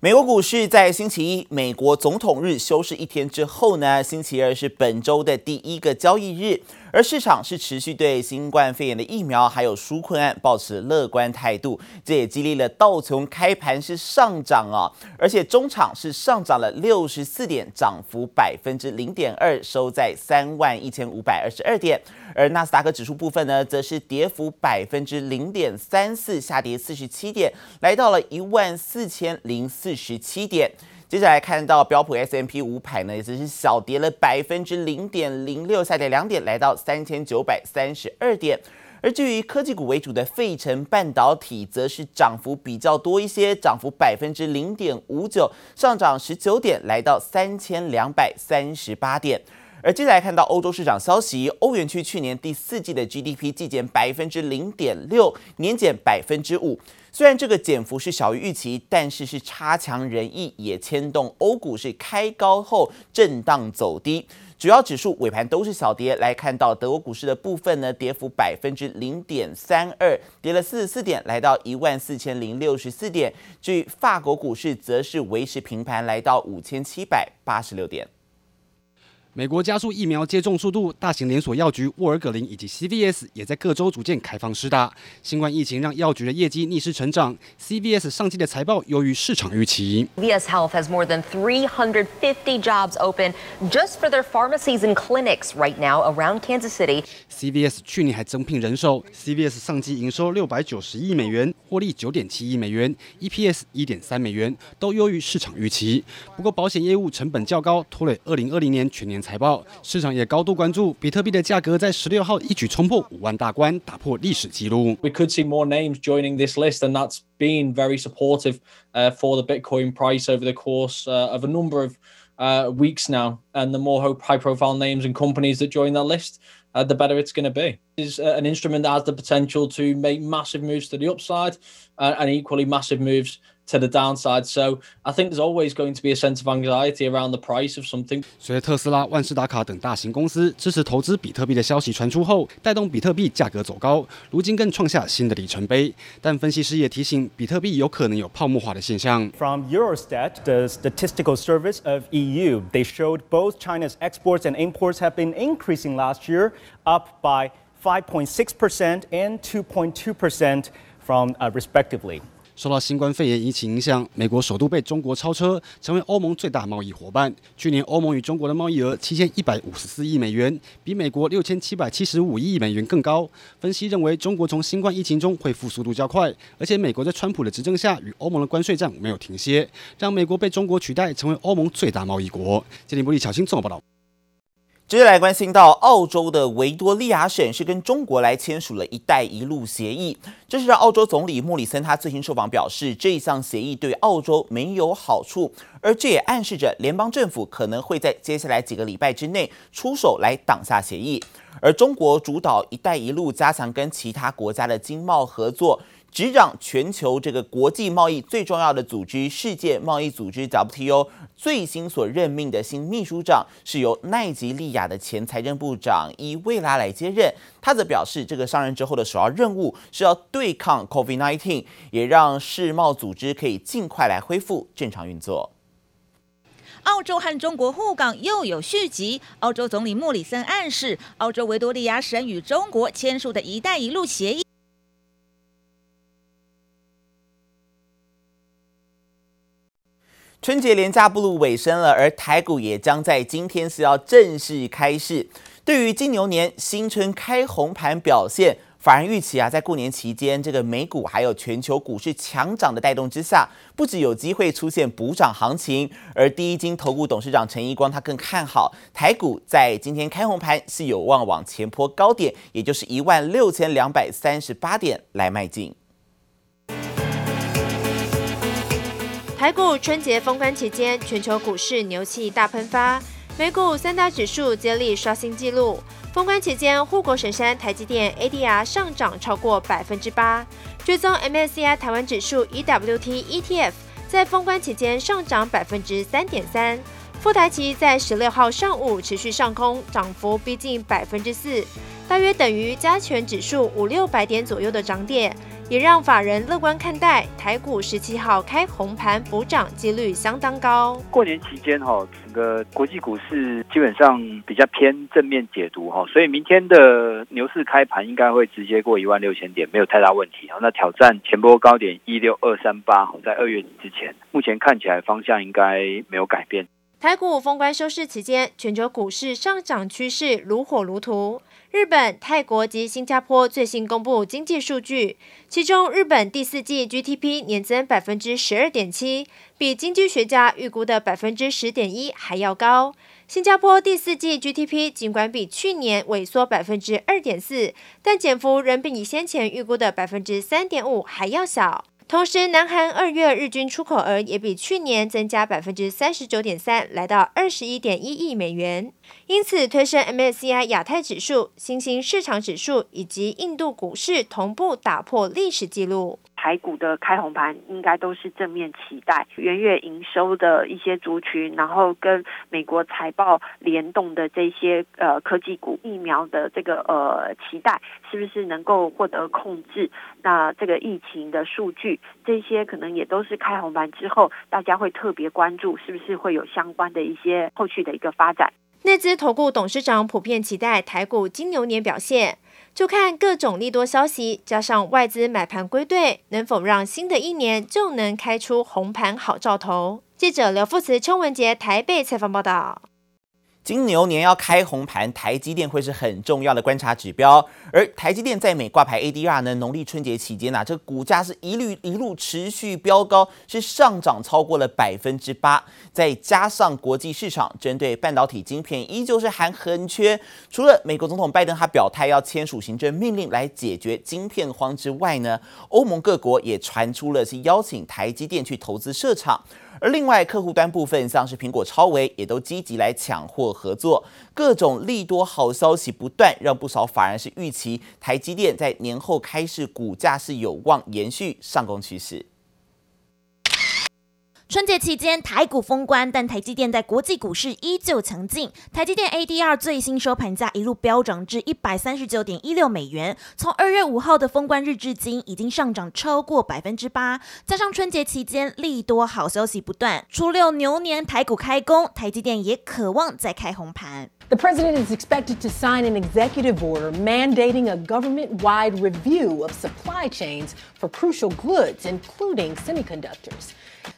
美国股市在星期一，美国总统日休市一天之后呢，星期二是本周的第一个交易日，而市场是持续对新冠肺炎的疫苗还有纾困案保持乐观态度，这也激励了道琼开盘是上涨啊，而且中场是上涨了六十四点，涨幅百分之零点二，收在三万一千五百二十二点，而纳斯达克指数部分呢，则是跌幅百分之零点三四，下跌四十七点，来到了一万四千零四。四十七点，接下来看到标普 S M P 五百呢，也只是小跌了百分之零点零六，下跌两点，来到三千九百三十二点。而至于科技股为主的费城半导体，则是涨幅比较多一些，涨幅百分之零点五九，上涨十九点，来到三千两百三十八点。而接下来看到欧洲市场消息，欧元区去年第四季的 GDP 季减百分之零点六，年减百分之五。虽然这个减幅是小于预期，但是是差强人意，也牵动欧股是开高后震荡走低，主要指数尾盘都是小跌。来看到德国股市的部分呢，跌幅百分之零点三二，跌了四十四点，来到一万四千零六十四点。至于法国股市，则是维持平盘，来到五千七百八十六点。美国加速疫苗接种速度，大型连锁药局沃尔格林以及 CVS 也在各州逐渐开放施打。新冠疫情让药局的业绩逆势成长，CVS 上季的财报优于市场预期。CVS Health has more than 350 jobs open just for their pharmacies and clinics right now around Kansas City. CVS 去年还增聘人手，CVS 上季营收六百九十亿美元，获利九点七亿美元，EPS 一点三美元，都优于市场预期。不过保险业务成本较高，拖累二零二零年全年。财报市场也高度关注比特币的价格，在十六号一举冲破五万大关，打破历史记录。We could see more names joining this list, and that's been very supportive uh, for the Bitcoin price over the course uh, of a number of uh, weeks now. And the more high-profile names and companies that join that list, uh, the better it's going to be. It's an instrument that has the potential to make massive moves to the upside uh, and equally massive moves to the downside, so I think there's always going to be a sense of anxiety around the price of something. 随着特斯拉、万事达卡等大型公司支持投资比特币的消息传出后，带动比特币价格走高，如今更创下新的里程碑。但分析师也提醒，比特币有可能有泡沫化的现象。From Eurostat, the statistical service of EU, they showed both China's exports and imports have been increasing last year, up by 5.6% and 2.2% from uh, respectively. 受到新冠肺炎疫情影响，美国首度被中国超车，成为欧盟最大贸易伙伴。去年欧盟与中国的贸易额七千一百五十四亿美元，比美国六千七百七十五亿美元更高。分析认为，中国从新冠疫情中恢复速度较快，而且美国在川普的执政下与欧盟的关税战没有停歇，让美国被中国取代，成为欧盟最大贸易国。杰林伯利、巧新综合报道。接下来关心到澳洲的维多利亚省是跟中国来签署了一带一路协议，这是让澳洲总理莫里森他最新受访表示，这项协议对澳洲没有好处，而这也暗示着联邦政府可能会在接下来几个礼拜之内出手来挡下协议，而中国主导一带一路，加强跟其他国家的经贸合作。执掌全球这个国际贸易最重要的组织——世界贸易组织 WTO，最新所任命的新秘书长是由奈及利亚的前财政部长伊维拉来接任。他则表示，这个上任之后的首要任务是要对抗 COVID-19，也让世贸组织可以尽快来恢复正常运作。澳洲和中国互港又有续集。澳洲总理莫里森暗示，澳洲维多利亚省与中国签署的一带一路协议。春节连假步入尾声了，而台股也将在今天是要正式开市。对于金牛年新春开红盘表现，法人预期啊，在过年期间，这个美股还有全球股市强涨的带动之下，不止有机会出现补涨行情。而第一金投顾董事长陈一光他更看好台股在今天开红盘是有望往前坡高点，也就是一万六千两百三十八点来迈进。台股春节封关期间，全球股市牛气大喷发，美股三大指数接力刷新纪录。封关期间，护国神山台积电 ADR 上涨超过百分之八，追踪 MSCI 台湾指数 EWT ETF 在封关期间上涨百分之三点三。富台期在十六号上午持续上攻，涨幅逼近百分之四，大约等于加权指数五六百点左右的涨点。也让法人乐观看待台股十七号开红盘补涨几率相当高。过年期间哈，整个国际股市基本上比较偏正面解读哈，所以明天的牛市开盘应该会直接过一万六千点，没有太大问题。那挑战前波高点一六二三八，在二月底之前，目前看起来方向应该没有改变。台股封关收市期间，全球股市上涨趋势如火如荼。日本、泰国及新加坡最新公布经济数据，其中日本第四季 GDP 年增百分之十二点七，比经济学家预估的百分之十点一还要高。新加坡第四季 GDP 尽管比去年萎缩百分之二点四，但减幅仍比你先前预估的百分之三点五还要小。同时，南韩二月日均出口额也比去年增加百分之三十九点三，来到二十一点一亿美元，因此推升 MSCI 亚太指数、新兴市场指数以及印度股市同步打破历史纪录。台股的开红盘应该都是正面期待，元月营收的一些族群，然后跟美国财报联动的这些呃科技股、疫苗的这个呃期待，是不是能够获得控制？那这个疫情的数据，这些可能也都是开红盘之后，大家会特别关注，是不是会有相关的一些后续的一个发展？内资投顾董事长普遍期待台股金牛年表现。就看各种利多消息，加上外资买盘归队，能否让新的一年就能开出红盘好兆头？记者刘富慈、邱文杰台北采访报道。金牛年要开红盘，台积电会是很重要的观察指标。而台积电在美挂牌 ADR 呢，农历春节期间呢、这个股价是一律一路持续飙高，是上涨超过了百分之八。再加上国际市场针对半导体晶片依旧是还很缺，除了美国总统拜登他表态要签署行政命令来解决晶片荒之外呢，欧盟各国也传出了是邀请台积电去投资设厂。而另外，客户端部分像是苹果、超微也都积极来抢货合作，各种利多好消息不断，让不少法人是预期台积电在年后开市，股价是有望延续上攻趋势。春节期间，台股封关，但台积电在国际股市依旧强劲。台积电 ADR 最新收盘价一路飙涨至一百三十九点一六美元，从二月五号的封关日至今，已经上涨超过百分之八。加上春节期间利多好消息不断，初六牛年台股开工，台积电也渴望再开红盘。The president is expected to sign an executive order mandating a government-wide review of supply chains for crucial goods, including semiconductors.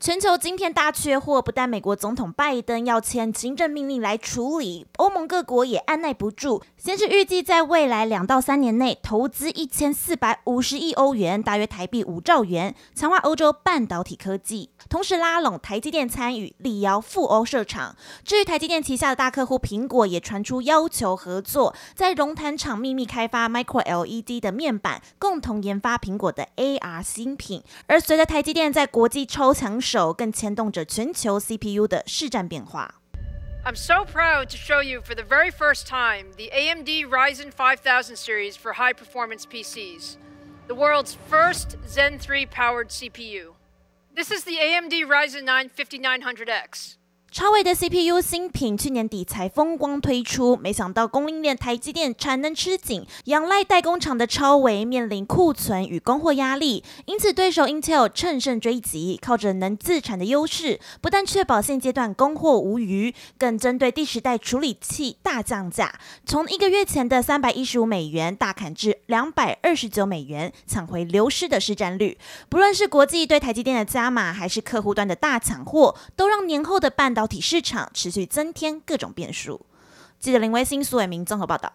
全球晶片大缺货，不但美国总统拜登要签行政命令来处理，欧盟各国也按捺不住，先是预计在未来两到三年内投资一千四百五十亿欧元，大约台币五兆元，强化欧洲半导体科技，同时拉拢台积电参与，力邀赴欧设厂。至于台积电旗下的大客户苹果，也传出要求合作，在龙潭厂秘密开发 Micro LED 的面板，共同研发苹果的 AR 新品。而随着台积电在国际超强手更牵动着全球 CPU 的市占变化。I'm so proud to show you for the very first time the AMD Ryzen 5000 series for high performance PCs, the world's first Zen 3 powered CPU. This is the AMD Ryzen 9 5900X. 超微的 CPU 新品去年底才风光推出，没想到供应链台积电产能吃紧，仰赖代工厂的超微面临库存与供货压力，因此对手 Intel 乘胜追击，靠着能自产的优势，不但确保现阶段供货无虞，更针对第十代处理器大降价，从一个月前的三百一十五美元大砍至两百二十九美元，抢回流失的市占率。不论是国际对台积电的加码，还是客户端的大抢货，都让年后的半导体市场持续增添各种变数。记者林威新、苏伟明综合报道。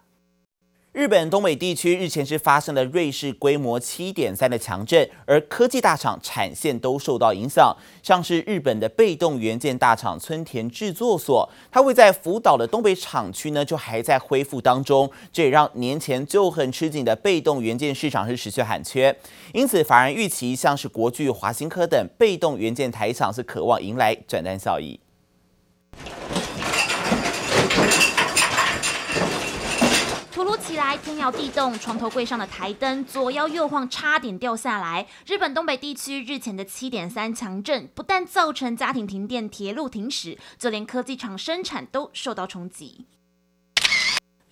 日本东北地区日前是发生了瑞士规模七点三的强震，而科技大厂产线都受到影响。像是日本的被动元件大厂村田制作所，它位在福岛的东北厂区呢，就还在恢复当中。这也让年前就很吃紧的被动元件市场是持续喊缺。因此，法人预期像是国巨、华新科等被动元件台厂是渴望迎来转单效益。突如其来，天摇地动，床头柜上的台灯左摇右晃，差点掉下来。日本东北地区日前的七点三强震，不但造成家庭停电、铁路停驶，就连科技厂生产都受到冲击。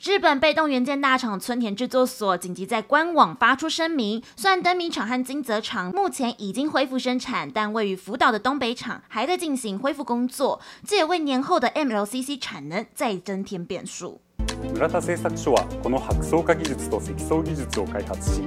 日本被动元件大厂村田制作所紧急在官网发出声明，虽然灯谜厂和金泽厂目前已经恢复生产，但位于福岛的东北厂还在进行恢复工作，这也为年后的 MLCC 产能再增添变数。村田制作所はこの箔槽化技术と积层技术を开発し、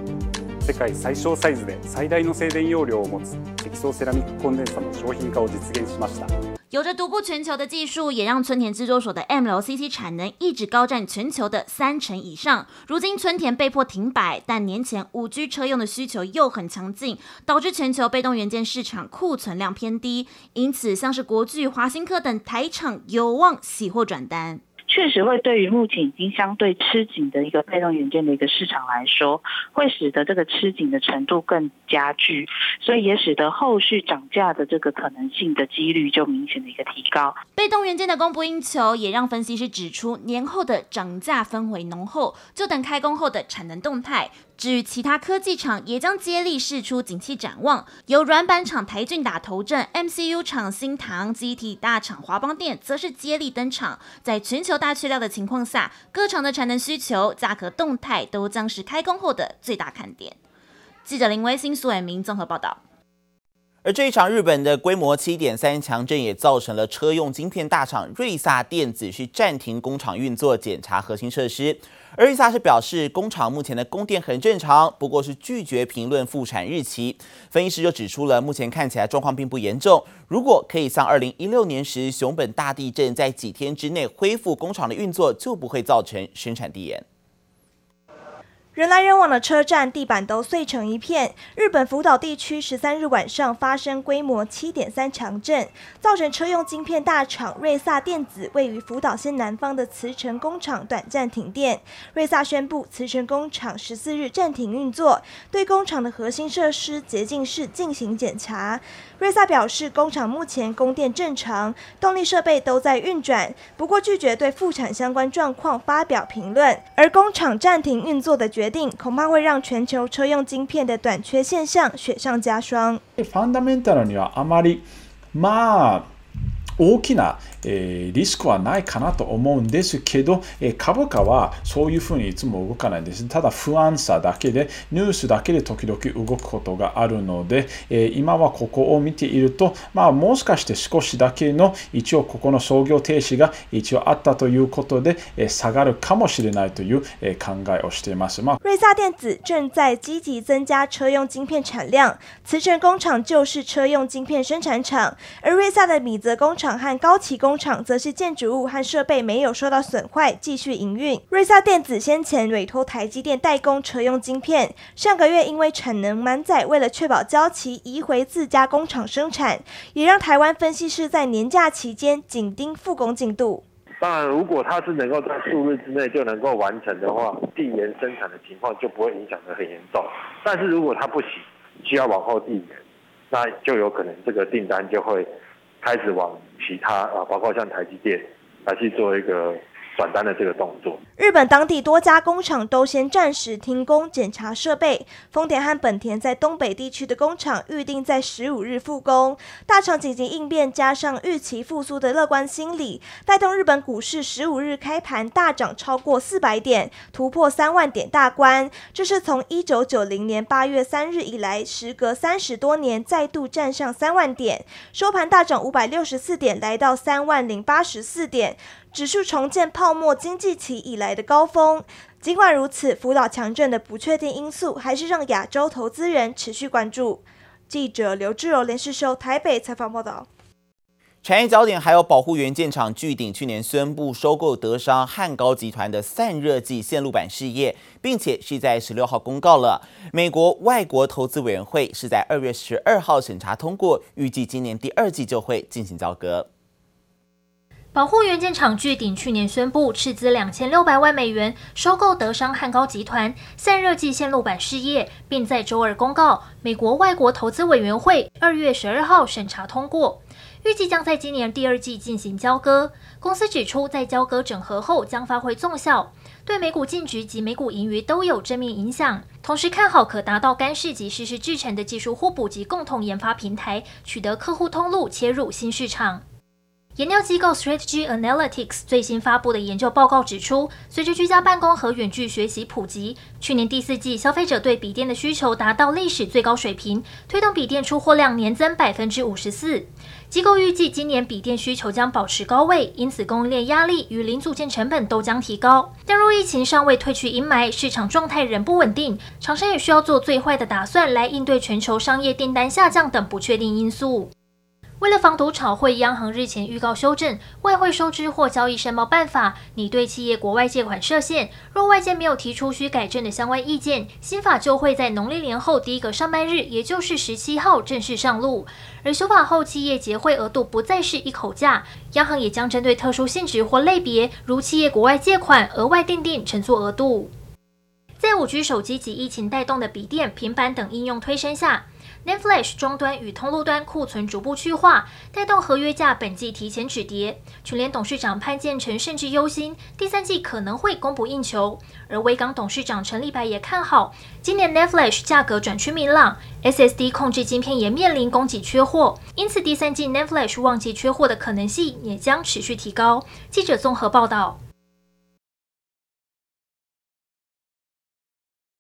世界最小サイズで最大の静电容量を持つ积层セラミックコンデンサの商品化を実现しました。 有着独步全球的技术，也让村田制作所的 MLCC 产能一直高占全球的三成以上。如今村田被迫停摆，但年前五 G 车用的需求又很强劲，导致全球被动元件市场库存量偏低，因此像是国巨、华新科等台厂有望喜获转单。确实会对于目前已经相对吃紧的一个被动元件的一个市场来说，会使得这个吃紧的程度更加剧，所以也使得后续涨价的这个可能性的几率就明显的一个提高。被动元件的供不应求，也让分析师指出年后的涨价氛围浓厚，就等开工后的产能动态。至于其他科技厂，也将接力试出景气展望。由软板厂台骏打头阵，MCU 厂新唐，机体大厂华邦电则是接力登场。在全球大缺料的情况下，各厂的产能需求、价格动态都将是开工后的最大看点。记者林威新、苏伟明综合报道。而这一场日本的规模七点三强震，也造成了车用晶片大厂瑞萨电子是暂停工厂运作，检查核心设施。而瑞萨是表示，工厂目前的供电很正常，不过是拒绝评论复产日期。分析师就指出了，目前看起来状况并不严重。如果可以像二零一六年时熊本大地震，在几天之内恢复工厂的运作，就不会造成生产地延。人来人往的车站地板都碎成一片。日本福岛地区十三日晚上发生规模七点三强震，造成车用晶片大厂瑞萨电子位于福岛县南方的茨城工厂短暂停电。瑞萨宣布，茨城工厂十四日暂停运作，对工厂的核心设施洁净室进行检查。瑞萨表示，工厂目前供电正常，动力设备都在运转，不过拒绝对复产相关状况发表评论。而工厂暂停运作的决定，恐怕会让全球车用晶片的短缺现象雪上加霜。大きなえリスクはないかなと思うんですけどえ、株価はそういうふうにいつも动かないんです。ただ不安さだけで、ニュースだけで时々动くことがあるのでえ、今はここを见ていると、まあもしかして少しだけの一応ここの操业停止が一応あったということで、え下がるかもしれないというえ考えをしています。まあ、瑞萨电子正在积极增加车用晶片产量，茨城工厂就是车用晶片生产厂，而瑞萨的米泽工厂。和高崎工厂则是建筑物和设备没有受到损坏，继续营运。瑞萨电子先前委托台积电代工车用晶片，上个月因为产能满载，为了确保交期，移回自家工厂生产，也让台湾分析师在年假期间紧盯复工进度。当然，如果它是能够在数日之内就能够完成的话，递延生产的情况就不会影响得很严重。但是如果它不行，需要往后递延，那就有可能这个订单就会。开始往其他啊，包括像台积电来去做一个。转单的这个动作，日本当地多家工厂都先暂时停工检查设备。丰田和本田在东北地区的工厂预定在十五日复工。大厂紧急应变，加上预期复苏的乐观心理，带动日本股市十五日开盘大涨超过四百点，突破三万点大关。这是从一九九零年八月三日以来，时隔三十多年再度站上三万点，收盘大涨五百六十四点，来到三万零八十四点。指数重建泡沫经济期以来的高峰。尽管如此，福岛强震的不确定因素还是让亚洲投资人持续关注。记者刘志柔、连世修台北采访报道。产业焦点还有保护元件厂聚鼎去年宣布收购德商汉高集团的散热剂线路板事业，并且是在十六号公告了。美国外国投资委员会是在二月十二号审查通过，预计今年第二季就会进行交割。保护元件厂聚鼎去年宣布斥资两千六百万美元收购德商汉高集团散热剂线路板事业，并在周二公告，美国外国投资委员会二月十二号审查通过，预计将在今年第二季进行交割。公司指出，在交割整合后将发挥综效，对每股净值及每股盈余都有正面影响。同时看好可达到干式及湿式制成的技术互补及共同研发平台，取得客户通路，切入新市场。研究机构 Strategy Analytics 最新发布的研究报告指出，随着居家办公和远距学习普及，去年第四季消费者对笔电的需求达到历史最高水平，推动笔电出货量年增百分之五十四。机构预计今年笔电需求将保持高位，因此供应链压力与零组件成本都将提高。但若疫情尚未退去阴霾，市场状态仍不稳定，厂商也需要做最坏的打算来应对全球商业订单下降等不确定因素。为了防堵炒汇，央行日前预告修正外汇收支或交易申报办法，拟对企业国外借款设限。若外界没有提出需改正的相关意见，新法就会在农历年后第一个上班日，也就是十七号正式上路。而修法后，企业结汇额度不再是一口价，央行也将针对特殊性质或类别，如企业国外借款，额外订定承作额度。在五 G 手机及疫情带动的笔电、平板等应用推升下。NAND Flash 终端与通路端库存逐步去化，带动合约价本季提前止跌。群联董事长潘建成甚至忧心第三季可能会供不应求，而威刚董事长陈立白也看好今年 NAND Flash 价格转趋明朗，SSD 控制晶片也面临供给缺货，因此第三季 NAND Flash 旺季缺货的可能性也将持续提高。记者综合报道。